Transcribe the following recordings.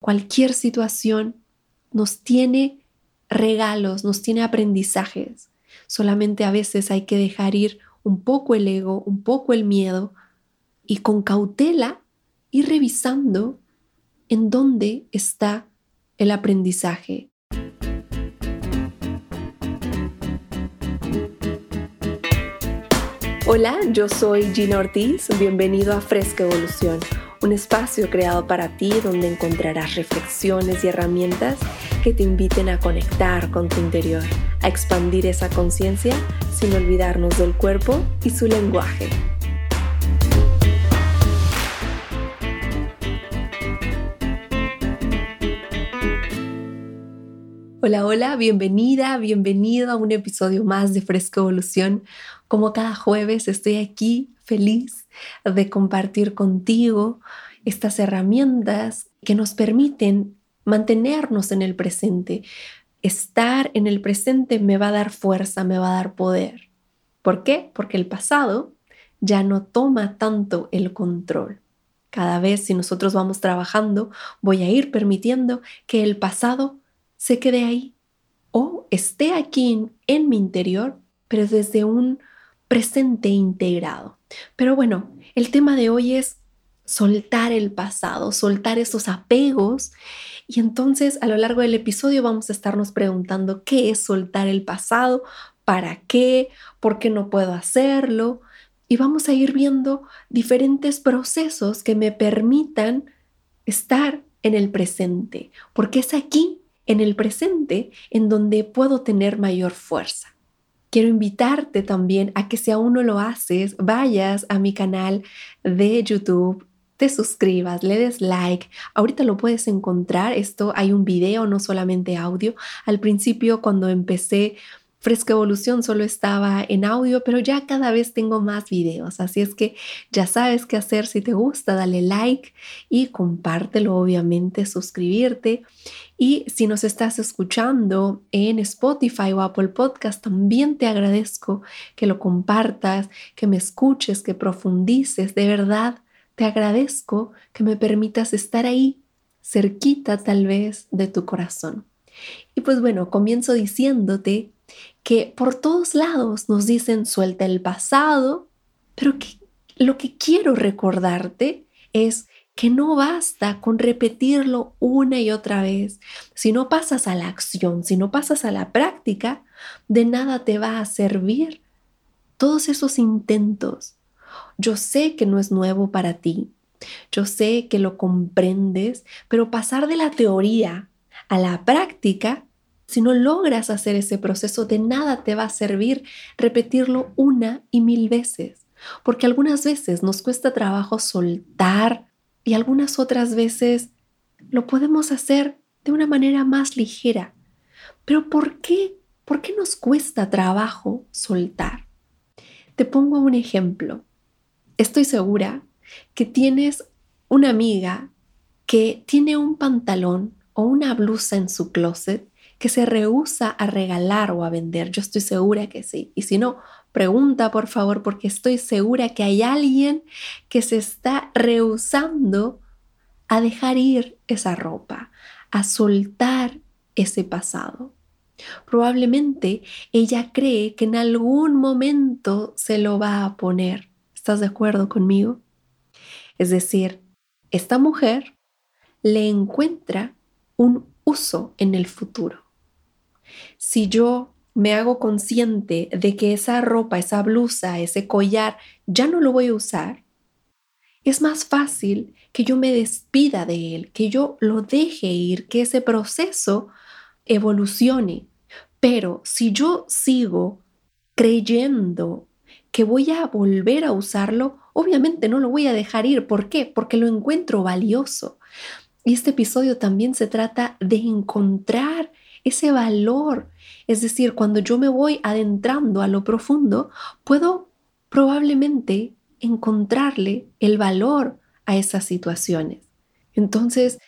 Cualquier situación nos tiene regalos, nos tiene aprendizajes. Solamente a veces hay que dejar ir un poco el ego, un poco el miedo y con cautela ir revisando en dónde está el aprendizaje. Hola, yo soy Gina Ortiz, bienvenido a Fresca Evolución, un espacio creado para ti donde encontrarás reflexiones y herramientas que te inviten a conectar con tu interior, a expandir esa conciencia sin olvidarnos del cuerpo y su lenguaje. Hola, hola, bienvenida, bienvenido a un episodio más de Fresca Evolución. Como cada jueves estoy aquí feliz de compartir contigo estas herramientas que nos permiten mantenernos en el presente. Estar en el presente me va a dar fuerza, me va a dar poder. ¿Por qué? Porque el pasado ya no toma tanto el control. Cada vez si nosotros vamos trabajando, voy a ir permitiendo que el pasado se quede ahí o esté aquí en, mi interior, pero desde un presente integrado. Pero bueno, el tema de hoy es soltar el pasado, soltar esos apegos. Y entonces a lo largo del episodio vamos a estarnos preguntando qué es soltar el pasado, para qué, por qué no puedo hacerlo. Y vamos a ir viendo diferentes procesos que me permitan estar en el presente, porque es aquí en el presente en donde puedo tener mayor fuerza. Quiero invitarte también a que si aún no lo haces, vayas a mi canal de YouTube, te suscribas, le des like. Ahorita lo puedes encontrar, esto hay un video, no solamente audio. Al principio cuando empecé Fresca Evolución solo estaba en audio, pero ya cada vez tengo más videos, así es que ya sabes qué hacer si te gusta, dale like y compártelo, obviamente, suscribirte. Y si nos estás escuchando en Spotify o Apple Podcast, también te agradezco que lo compartas, que me escuches, que profundices. De verdad, te agradezco que me permitas estar ahí, cerquita tal vez de tu corazón. Y pues bueno, comienzo diciéndote que por todos lados nos dicen suelta el pasado, pero que lo que quiero recordarte es que no basta con repetirlo una y otra vez. Si no pasas a la acción, si no pasas a la práctica, de nada te va a servir todos esos intentos. Yo sé que no es nuevo para ti, yo sé que lo comprendes, pero pasar de la teoría a la práctica, si no logras hacer ese proceso, de nada te va a servir repetirlo una y mil veces, porque algunas veces nos cuesta trabajo soltar y algunas otras veces lo podemos hacer de una manera más ligera. Pero ¿por qué? ¿Por qué nos cuesta trabajo soltar? Te pongo un ejemplo. Estoy segura que tienes una amiga que tiene un pantalón o una blusa en su closet que se rehúsa a regalar o a vender. Yo estoy segura que sí. Y si no, Pregunta, por favor, porque estoy segura que hay alguien que se está rehusando a dejar ir esa ropa, a soltar ese pasado. Probablemente ella cree que en algún momento se lo va a poner. ¿Estás de acuerdo conmigo? Es decir, esta mujer le encuentra un uso en el futuro. Si yo me hago consciente de que esa ropa, esa blusa, ese collar ya no lo voy a usar, es más fácil que yo me despida de él, que yo lo deje ir, que ese proceso evolucione. Pero si yo sigo creyendo que voy a volver a usarlo, obviamente no lo voy a dejar ir. ¿Por qué? Porque lo encuentro valioso. Y este episodio también se trata de encontrar ese valor. Es decir, cuando yo me voy adentrando a lo profundo, puedo probablemente encontrarle el valor a esas situaciones. Entonces,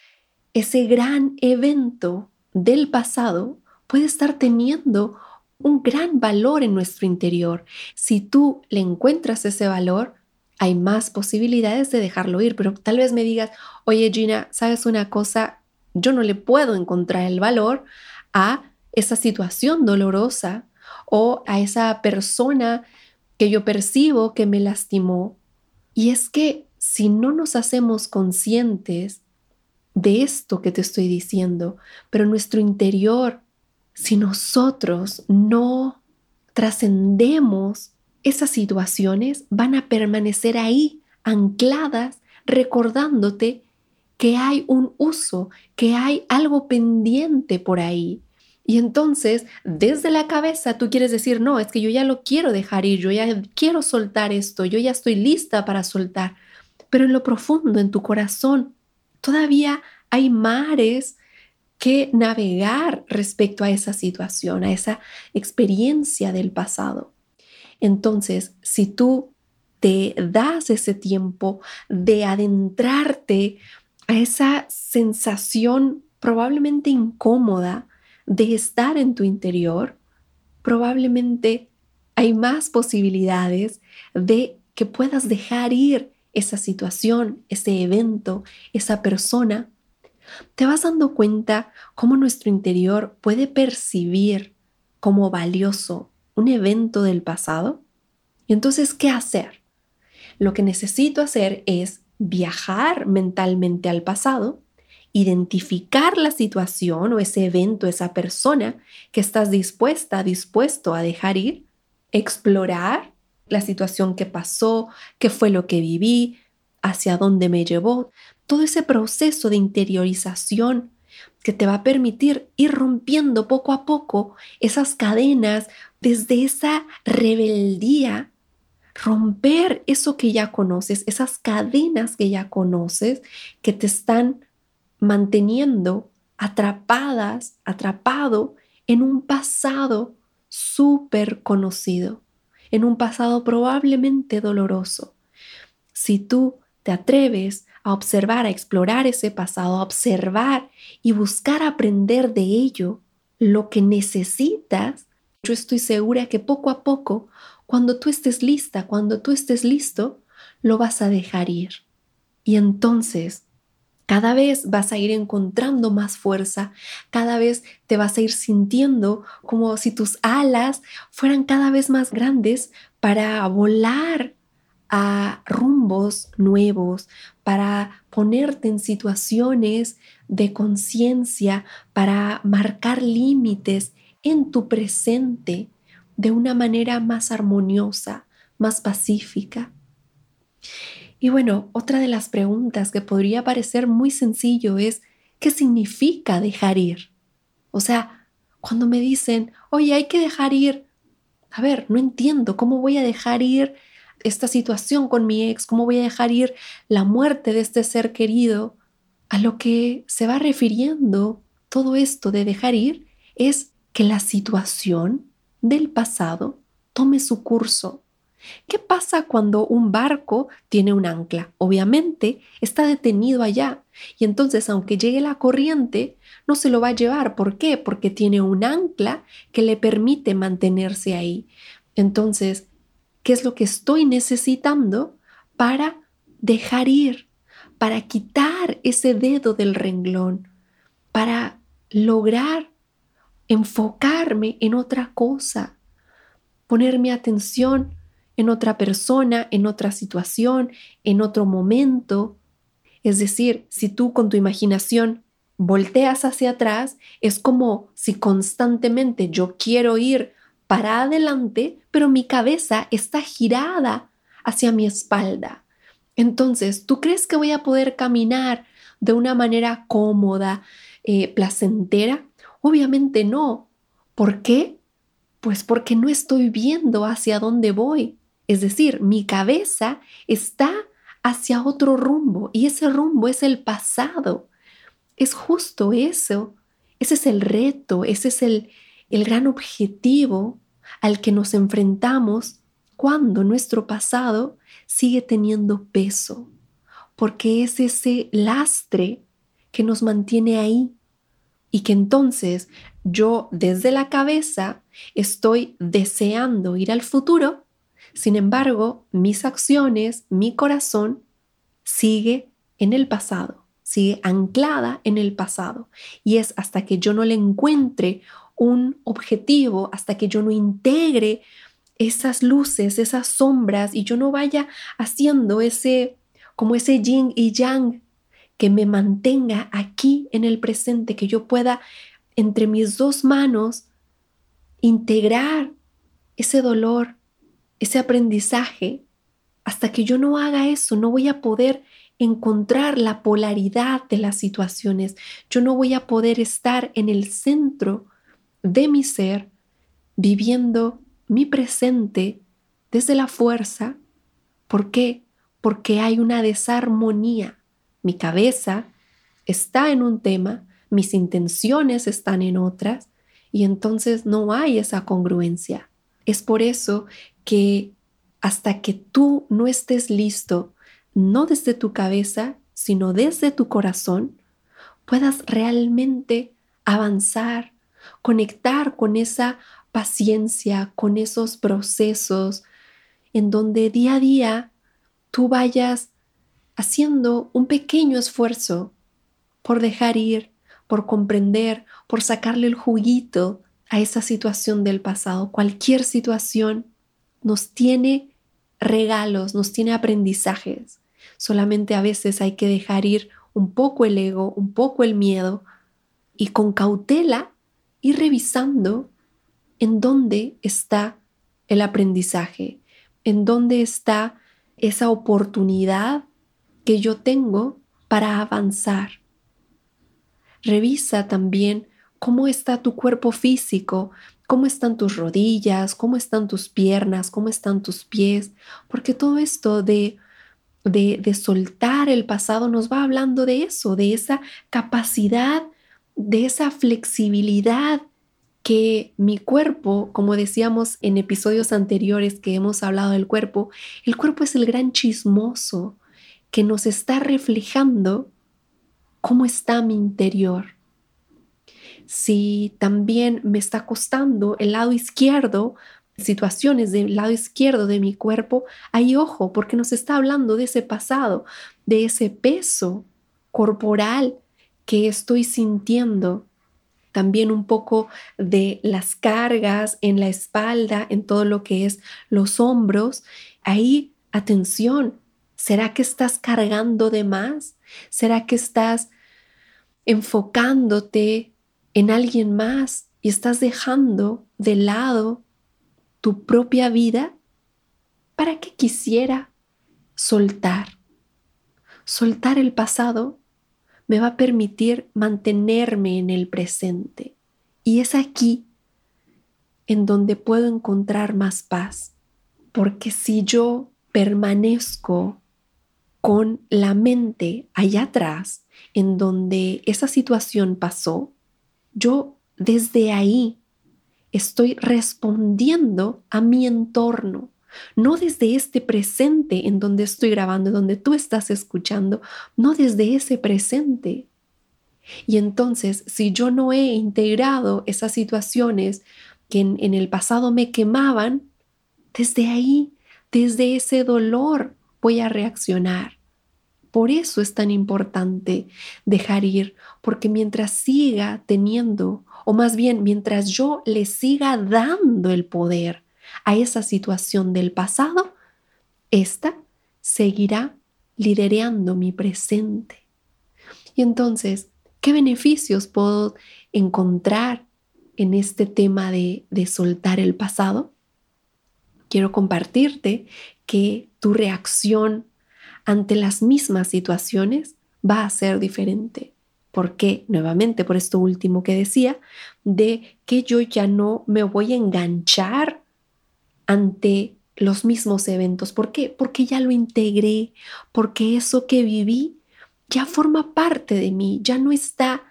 ese gran evento del pasado puede estar teniendo un gran valor en nuestro interior. Si tú le encuentras ese valor, hay más posibilidades de dejarlo ir, pero tal vez me digas, oye Gina, ¿sabes una cosa? yo no le puedo encontrar el valor a esa situación dolorosa o a esa persona que yo percibo que me lastimó. Y es que si no nos hacemos conscientes de esto que te estoy diciendo, pero nuestro interior, si nosotros no trascendemos esas situaciones, van a permanecer ahí, ancladas, recordándote que hay un uso, que hay algo pendiente por ahí. Y entonces, desde la cabeza, tú quieres decir, no, es que yo ya lo quiero dejar ir, yo ya quiero soltar esto, yo ya estoy lista para soltar. Pero en lo profundo, en tu corazón, todavía hay mares que navegar respecto a esa situación, a esa experiencia del pasado. Entonces, si tú te das ese tiempo de adentrarte a esa sensación probablemente incómoda de estar en tu interior, probablemente hay más posibilidades de que puedas dejar ir esa situación, ese evento, esa persona. Te vas dando cuenta cómo nuestro interior puede percibir como valioso un evento del pasado. Entonces, ¿qué hacer? Lo que necesito hacer es viajar mentalmente al pasado, identificar la situación o ese evento, esa persona que estás dispuesta, dispuesto a dejar ir, explorar la situación que pasó, qué fue lo que viví, hacia dónde me llevó, todo ese proceso de interiorización que te va a permitir ir rompiendo poco a poco esas cadenas desde esa rebeldía romper eso que ya conoces, esas cadenas que ya conoces que te están manteniendo atrapadas, atrapado en un pasado súper conocido, en un pasado probablemente doloroso. Si tú te atreves a observar, a explorar ese pasado, a observar y buscar aprender de ello, lo que necesitas, yo estoy segura que poco a poco cuando tú estés lista, cuando tú estés listo, lo vas a dejar ir. Y entonces, cada vez vas a ir encontrando más fuerza, cada vez te vas a ir sintiendo como si tus alas fueran cada vez más grandes para volar a rumbos nuevos, para ponerte en situaciones de conciencia, para marcar límites en tu presente de una manera más armoniosa, más pacífica. Y bueno, otra de las preguntas que podría parecer muy sencillo es, ¿qué significa dejar ir? O sea, cuando me dicen, oye, hay que dejar ir, a ver, no entiendo cómo voy a dejar ir esta situación con mi ex, cómo voy a dejar ir la muerte de este ser querido. A lo que se va refiriendo todo esto de dejar ir es que la situación del pasado tome su curso. ¿Qué pasa cuando un barco tiene un ancla? Obviamente está detenido allá y entonces aunque llegue la corriente, no se lo va a llevar. ¿Por qué? Porque tiene un ancla que le permite mantenerse ahí. Entonces, ¿qué es lo que estoy necesitando para dejar ir, para quitar ese dedo del renglón, para lograr enfocarme en otra cosa, poner mi atención en otra persona, en otra situación, en otro momento. Es decir, si tú con tu imaginación volteas hacia atrás, es como si constantemente yo quiero ir para adelante, pero mi cabeza está girada hacia mi espalda. Entonces, ¿tú crees que voy a poder caminar de una manera cómoda, eh, placentera? Obviamente no. ¿Por qué? Pues porque no estoy viendo hacia dónde voy. Es decir, mi cabeza está hacia otro rumbo y ese rumbo es el pasado. Es justo eso. Ese es el reto, ese es el, el gran objetivo al que nos enfrentamos cuando nuestro pasado sigue teniendo peso, porque es ese lastre que nos mantiene ahí y que entonces yo desde la cabeza estoy deseando ir al futuro, sin embargo, mis acciones, mi corazón sigue en el pasado, sigue anclada en el pasado. Y es hasta que yo no le encuentre un objetivo, hasta que yo no integre esas luces, esas sombras y yo no vaya haciendo ese como ese yin y yang que me mantenga aquí en el presente, que yo pueda entre mis dos manos integrar ese dolor, ese aprendizaje. Hasta que yo no haga eso, no voy a poder encontrar la polaridad de las situaciones. Yo no voy a poder estar en el centro de mi ser, viviendo mi presente desde la fuerza. ¿Por qué? Porque hay una desarmonía. Mi cabeza está en un tema, mis intenciones están en otras, y entonces no hay esa congruencia. Es por eso que hasta que tú no estés listo no desde tu cabeza, sino desde tu corazón, puedas realmente avanzar, conectar con esa paciencia, con esos procesos en donde día a día tú vayas haciendo un pequeño esfuerzo por dejar ir, por comprender, por sacarle el juguito a esa situación del pasado. Cualquier situación nos tiene regalos, nos tiene aprendizajes. Solamente a veces hay que dejar ir un poco el ego, un poco el miedo y con cautela ir revisando en dónde está el aprendizaje, en dónde está esa oportunidad que yo tengo para avanzar. Revisa también cómo está tu cuerpo físico, cómo están tus rodillas, cómo están tus piernas, cómo están tus pies, porque todo esto de de, soltar el pasado nos va hablando de eso, de esa capacidad, de esa flexibilidad que mi cuerpo, como decíamos en episodios anteriores que hemos hablado del cuerpo, el cuerpo es el gran chismoso que nos está reflejando cómo está mi interior. Si también me está costando el lado izquierdo, situaciones del lado izquierdo de mi cuerpo, hay ojo, porque nos está hablando de ese pasado, de ese peso corporal que estoy sintiendo. También un poco de las cargas en la espalda, en todo lo que es los hombros. Ahí, atención, ¿será que estás cargando de más? ¿Será que estás enfocándote en alguien más y estás dejando de lado tu propia vida, ¿para qué quisiera soltar? Soltar el pasado me va a permitir mantenerme en el presente. Y es aquí en donde puedo encontrar más paz. Porque si yo permanezco con la mente allá atrás, en donde esa situación pasó, yo desde ahí estoy respondiendo a mi entorno, no desde este presente en donde estoy grabando, donde tú estás escuchando, no desde ese presente. Y entonces, si yo no he integrado esas situaciones que en, en el pasado me quemaban, desde ahí, desde ese dolor, voy a reaccionar. Por eso es tan importante dejar ir, porque mientras siga teniendo o más bien mientras yo le siga dando el poder a esa situación del pasado, esta seguirá liderando mi presente. Y entonces, ¿qué beneficios puedo encontrar en este tema de, de soltar el pasado? Quiero compartirte que tu reacción ante las mismas situaciones va a ser diferente. ¿Por qué? Nuevamente, por esto último que decía, de que yo ya no me voy a enganchar ante los mismos eventos. ¿Por qué? Porque ya lo integré, porque eso que viví ya forma parte de mí, ya no está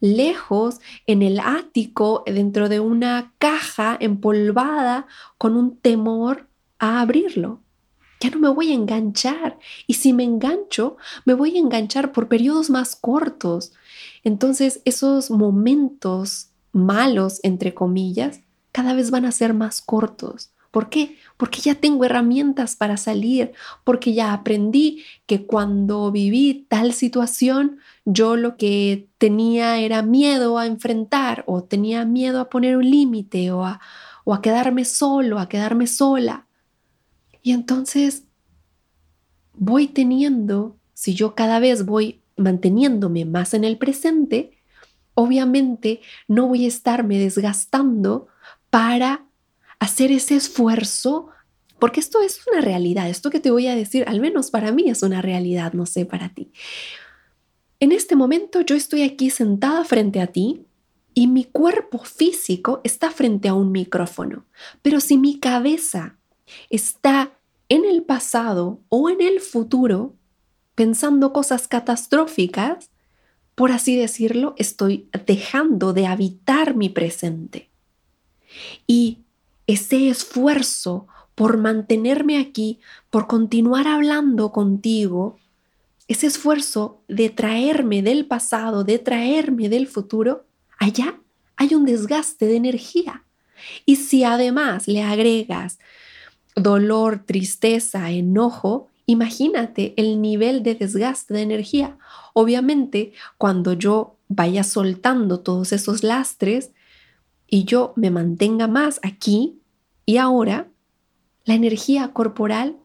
lejos en el ático, dentro de una caja empolvada con un temor a abrirlo. Ya no me voy a enganchar. Y si me engancho, me voy a enganchar por periodos más cortos. Entonces, esos momentos malos, entre comillas, cada vez van a ser más cortos, ¿Por qué? Porque ya tengo herramientas para salir, porque ya aprendí que cuando viví tal situación, yo lo que tenía era miedo a enfrentar o tenía miedo a poner un límite o a, o a quedarme solo, a quedarme sola. Y entonces voy teniendo, si yo cada vez voy manteniéndome más en el presente, obviamente no voy a estarme desgastando para hacer ese esfuerzo, porque esto es una realidad, esto que te voy a decir, al menos para mí es una realidad, no sé para ti. En este momento yo estoy aquí sentada frente a ti y mi cuerpo físico está frente a un micrófono, pero si mi cabeza está en el pasado o en el futuro, pensando cosas catastróficas, por así decirlo, estoy dejando de habitar mi presente. Y ese esfuerzo por mantenerme aquí, por continuar hablando contigo, ese esfuerzo de traerme del pasado, de traerme del futuro, allá hay un desgaste de energía. Y si además le agregas dolor, tristeza, enojo, imagínate el nivel de desgaste de energía. Obviamente, cuando yo vaya soltando todos esos lastres, y yo me mantenga más aquí y ahora, la energía corporal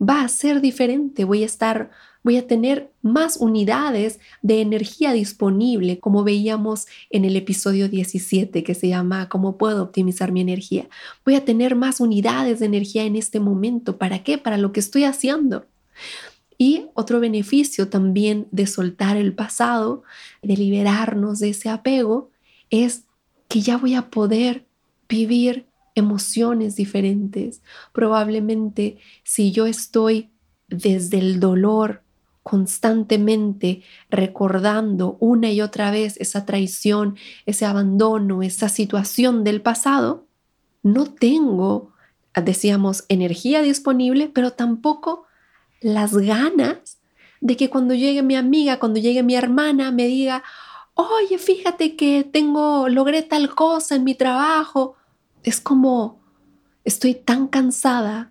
va a ser diferente. Voy a estar, voy a tener más unidades de energía disponible, como veíamos en el episodio 17 que se llama ¿Cómo puedo optimizar mi energía? Voy a tener más unidades de energía en este momento. ¿Para qué? Para lo que estoy haciendo. Y otro beneficio también de soltar el pasado, de liberarnos de ese apego, es que ya voy a poder vivir emociones diferentes. Probablemente si yo estoy desde el dolor constantemente recordando una y otra vez esa traición, ese abandono, esa situación del pasado, no tengo, decíamos, energía disponible, pero tampoco las ganas de que cuando llegue mi amiga, cuando llegue mi hermana, me diga, oye, fíjate que tengo, logré tal cosa en mi trabajo. Es como, estoy tan cansada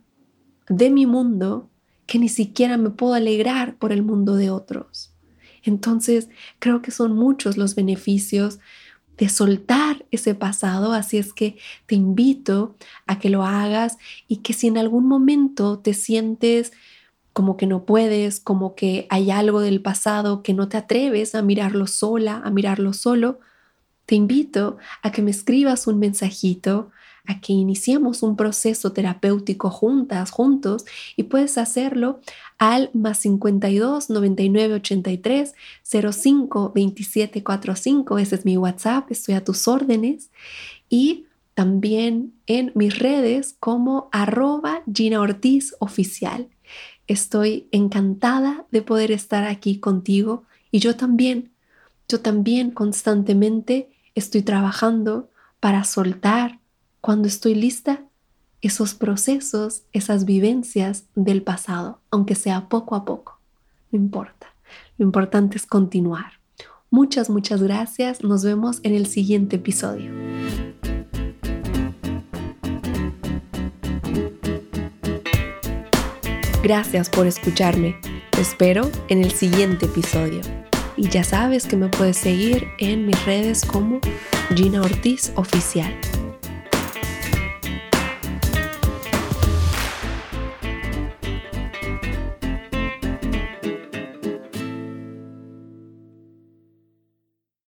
de mi mundo que ni siquiera me puedo alegrar por el mundo de otros. Entonces, creo que son muchos los beneficios de soltar ese pasado, así es que te invito a que lo hagas y que si en algún momento te sientes como que no puedes, como que hay algo del pasado que no te atreves a mirarlo sola, a mirarlo solo, te invito a que me escribas un mensajito, a que iniciemos un proceso terapéutico juntas, juntos, y puedes hacerlo al más 52 99 83 05 27 45. Ese es mi WhatsApp, estoy a tus órdenes. Y también en mis redes como arroba Gina Ortiz Oficial. Estoy encantada de poder estar aquí contigo y yo también, yo también constantemente estoy trabajando para soltar cuando estoy lista esos procesos, esas vivencias del pasado, aunque sea poco a poco. No importa. Lo importante es continuar. Muchas, muchas gracias. Nos vemos en el siguiente episodio. Gracias por escucharme. Te espero en el siguiente episodio. Y ya sabes que me puedes seguir en mis redes como Gina Ortiz Oficial.